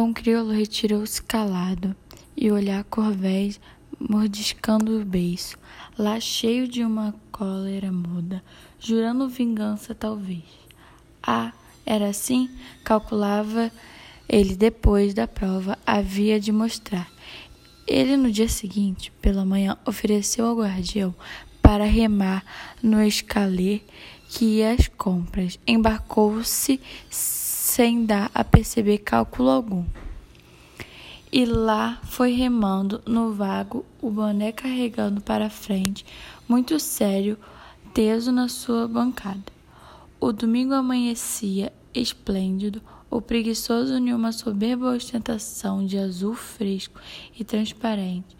Bom crioulo retirou-se calado e olhar Corvéis mordiscando o beiço, lá cheio de uma cólera muda, jurando vingança talvez. Ah, era assim? Calculava ele depois da prova, havia de mostrar. Ele, no dia seguinte, pela manhã, ofereceu ao guardião para remar no escaler que ia às compras. Embarcou-se sem dar a perceber cálculo algum. E lá foi remando no vago, o boné carregando para frente, muito sério, teso na sua bancada. O domingo amanhecia esplêndido, o preguiçoso uniu uma soberba ostentação de azul fresco e transparente.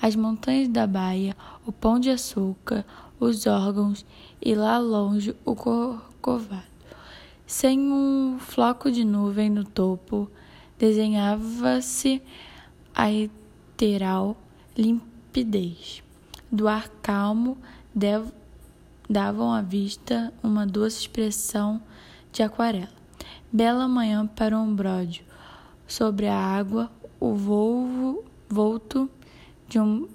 As montanhas da baia, o pão de açúcar, os órgãos e lá longe o corcovado. Sem um floco de nuvem no topo, desenhava-se a eteral limpidez. Do ar calmo davam à vista uma doce expressão de aquarela. Bela manhã para um bródio. Sobre a água, o volvo volto de um,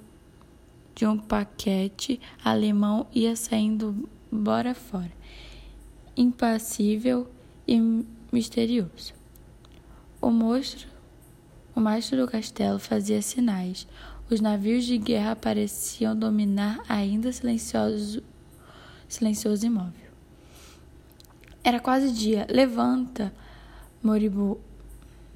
de um paquete alemão ia saindo bora fora impassível e misterioso. O monstro, o mastro do castelo fazia sinais. Os navios de guerra pareciam dominar ainda silencioso, silencioso imóvel. Era quase dia. Levanta, moribu,